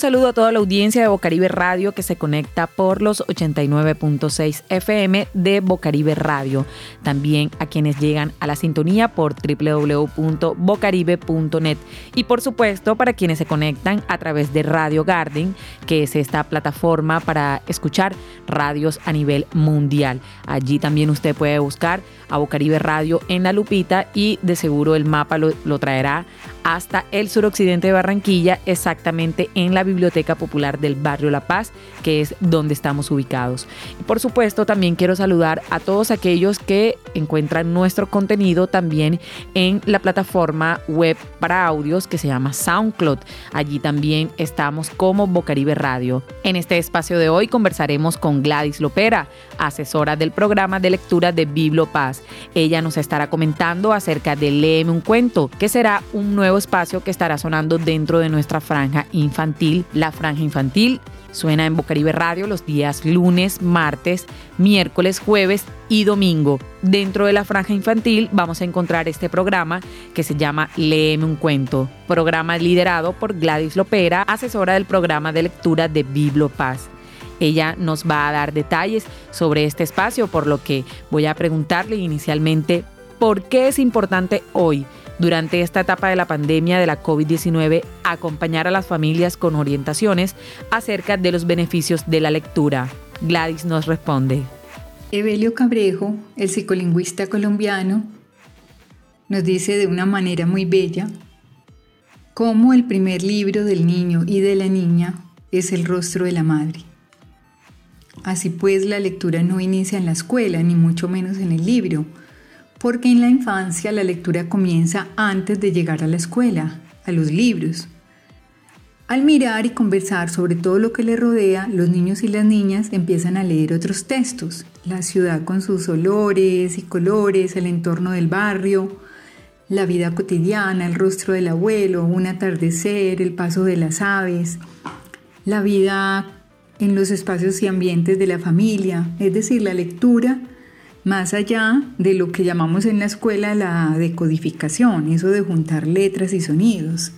saludo a toda la audiencia de Bocaribe Radio que se conecta por los 89.6 FM de Bocaribe Radio. También a quienes llegan a la sintonía por www.bocaribe.net. Y por supuesto para quienes se conectan a través de Radio Garden, que es esta plataforma para escuchar radios a nivel mundial. Allí también usted puede buscar a Bocaribe Radio en la lupita y de seguro el mapa lo, lo traerá hasta el suroccidente de Barranquilla, exactamente en la Biblioteca Popular del Barrio La Paz, que es donde estamos ubicados. Y por supuesto, también quiero saludar a todos aquellos que encuentran nuestro contenido también en la plataforma web para audios que se llama SoundCloud. Allí también estamos como Bocaribe Radio. En este espacio de hoy conversaremos con Gladys Lopera, asesora del programa de lectura de Biblo Paz. Ella nos estará comentando acerca de Léeme un cuento, que será un nuevo espacio que estará sonando dentro de nuestra franja infantil. La franja infantil suena en Bocaribe Radio los días lunes, martes, miércoles, jueves y domingo. Dentro de la franja infantil vamos a encontrar este programa que se llama Léeme un cuento, programa liderado por Gladys Lopera, asesora del programa de lectura de Biblo Paz. Ella nos va a dar detalles sobre este espacio, por lo que voy a preguntarle inicialmente por qué es importante hoy durante esta etapa de la pandemia de la COVID-19 acompañar a las familias con orientaciones acerca de los beneficios de la lectura. Gladys nos responde. Evelio Cabrejo, el psicolingüista colombiano, nos dice de una manera muy bella cómo el primer libro del niño y de la niña es el rostro de la madre. Así pues, la lectura no inicia en la escuela, ni mucho menos en el libro, porque en la infancia la lectura comienza antes de llegar a la escuela, a los libros. Al mirar y conversar sobre todo lo que le rodea, los niños y las niñas empiezan a leer otros textos, la ciudad con sus olores y colores, el entorno del barrio, la vida cotidiana, el rostro del abuelo, un atardecer, el paso de las aves, la vida en los espacios y ambientes de la familia, es decir, la lectura más allá de lo que llamamos en la escuela la decodificación, eso de juntar letras y sonidos.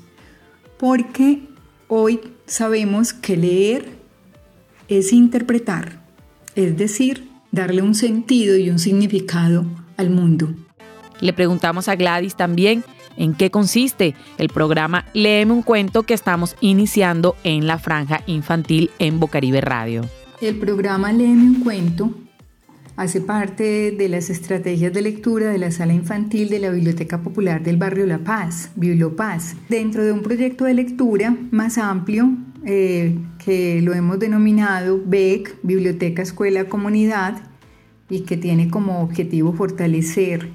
Porque hoy sabemos que leer es interpretar, es decir, darle un sentido y un significado al mundo. Le preguntamos a Gladys también en qué consiste el programa Léeme un cuento que estamos iniciando en la franja infantil en Bocaribe Radio. El programa Léeme un cuento Hace parte de las estrategias de lectura de la sala infantil de la Biblioteca Popular del Barrio La Paz, Bibliopaz, dentro de un proyecto de lectura más amplio eh, que lo hemos denominado BEC, Biblioteca Escuela Comunidad, y que tiene como objetivo fortalecer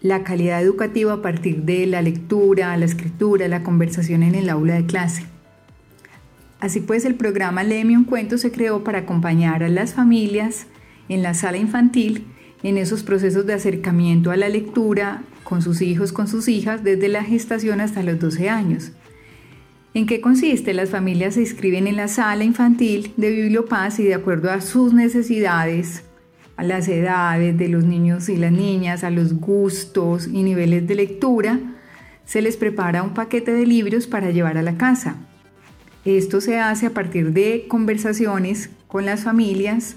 la calidad educativa a partir de la lectura, la escritura, la conversación en el aula de clase. Así pues, el programa Léeme un cuento se creó para acompañar a las familias en la sala infantil en esos procesos de acercamiento a la lectura con sus hijos, con sus hijas, desde la gestación hasta los 12 años. ¿En qué consiste? Las familias se inscriben en la sala infantil de Bibliopaz y de acuerdo a sus necesidades, a las edades de los niños y las niñas, a los gustos y niveles de lectura, se les prepara un paquete de libros para llevar a la casa. Esto se hace a partir de conversaciones con las familias,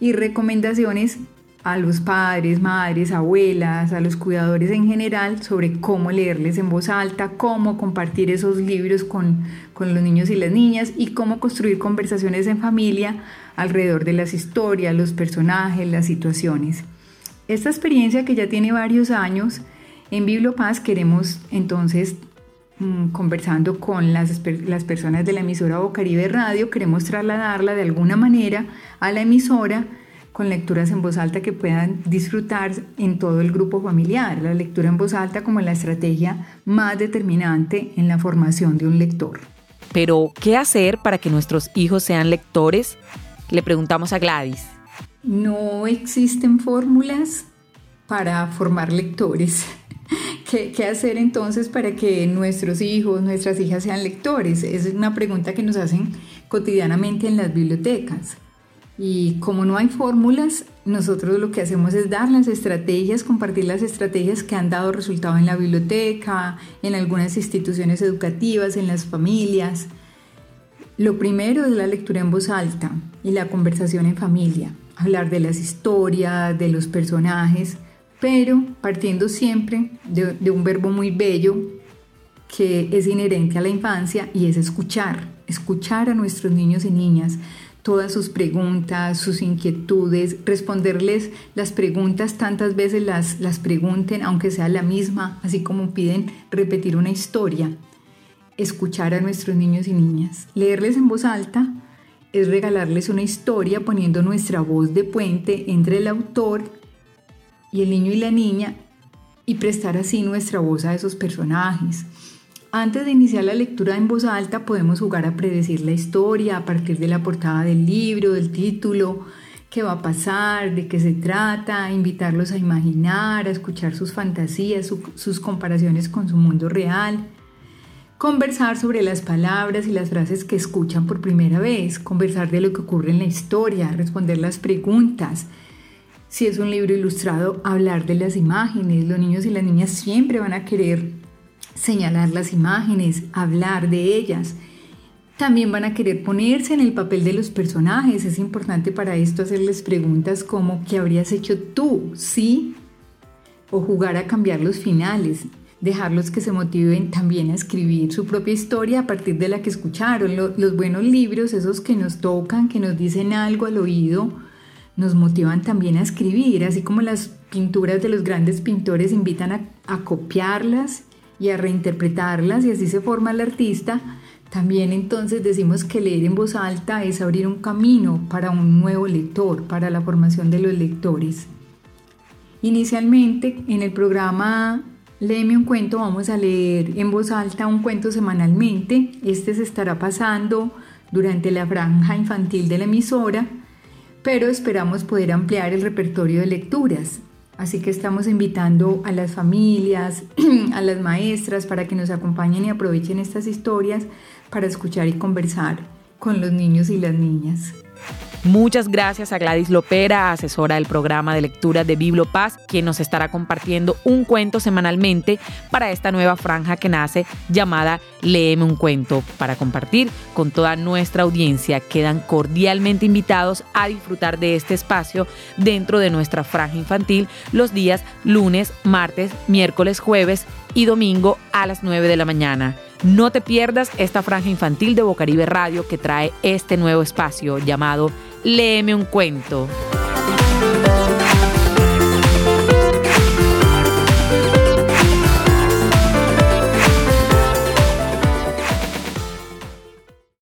y recomendaciones a los padres, madres, abuelas, a los cuidadores en general sobre cómo leerles en voz alta, cómo compartir esos libros con, con, los niños y las niñas y cómo construir conversaciones en familia alrededor de las historias, los personajes, las situaciones. Esta experiencia que ya tiene varios años en Bibliopaz queremos entonces mm, conversando con las, las personas de la emisora Bocaribe Radio, queremos trasladarla de alguna manera a la emisora con lecturas en voz alta que puedan disfrutar en todo el grupo familiar. La lectura en voz alta como la estrategia más determinante en la formación de un lector. Pero, ¿qué hacer para que nuestros hijos sean lectores? Le preguntamos a Gladys. No existen fórmulas para formar lectores. ¿Qué, ¿Qué, hacer entonces para que nuestros hijos, nuestras hijas sean lectores? Es una pregunta que nos hacen cotidianamente en las bibliotecas. Y como no hay fórmulas, nosotros lo que hacemos es dar las estrategias, compartir las estrategias que han dado resultado en la biblioteca, en algunas instituciones educativas, en las familias. Lo primero es la lectura en voz alta y la conversación en familia, hablar de las historias, de los personajes, pero partiendo siempre de, un verbo muy bello que es inherente a la infancia y es escuchar, escuchar a nuestros niños y niñas, todas sus preguntas, sus inquietudes, responderles las preguntas tantas veces las, las pregunten, aunque sea la misma, así como piden repetir una historia. Escuchar a nuestros niños y niñas. Leerles en voz alta es regalarles una historia poniendo nuestra voz de puente entre el autor y el niño y la niña y prestar así nuestra voz a esos personajes. Antes de iniciar la lectura en voz alta podemos jugar a predecir la historia a partir de la portada del libro, del título, qué va a pasar, de qué se trata, invitarlos a imaginar, a escuchar sus fantasías, sus comparaciones con su mundo real, conversar sobre las palabras y las frases que escuchan por primera vez, conversar de lo que ocurre en la historia, responder las preguntas. Si es un libro ilustrado, hablar de las imágenes. Los niños y las niñas siempre van a querer señalar las imágenes, hablar de ellas. También van a querer ponerse en el papel de los personajes. Es importante para esto hacerles preguntas como ¿qué habrías hecho tú? ¿Sí? O jugar a cambiar los finales, dejarlos que se motiven también a escribir su propia historia a partir de la que escucharon. los buenos libros, esos que nos tocan, que nos dicen algo al oído, nos motivan también a escribir, así como las pinturas de los grandes pintores invitan a, a copiarlas y a reinterpretarlas y así se forma el artista, también entonces decimos que leer en voz alta es abrir un camino para un nuevo lector, para la formación de los lectores. Inicialmente en el programa Léeme un cuento vamos a leer en voz alta un cuento semanalmente. Este se estará pasando durante la franja infantil de la emisora, pero esperamos poder ampliar el repertorio de lecturas. Así que estamos invitando a las familias, a las maestras para que nos acompañen y aprovechen estas historias para escuchar y conversar con los niños y las niñas. Muchas gracias a Gladys Lopera, asesora del programa de lectura de Biblo Paz, quien nos estará compartiendo un cuento semanalmente para esta nueva franja que nace llamada Léeme un cuento. Para compartir con toda nuestra audiencia, quedan cordialmente invitados a disfrutar de este espacio dentro de nuestra franja infantil los días lunes, martes, miércoles, jueves y domingo a las 9 de la mañana. No te pierdas esta franja infantil de Bocaribe Radio que trae este nuevo espacio llamado Léeme un cuento.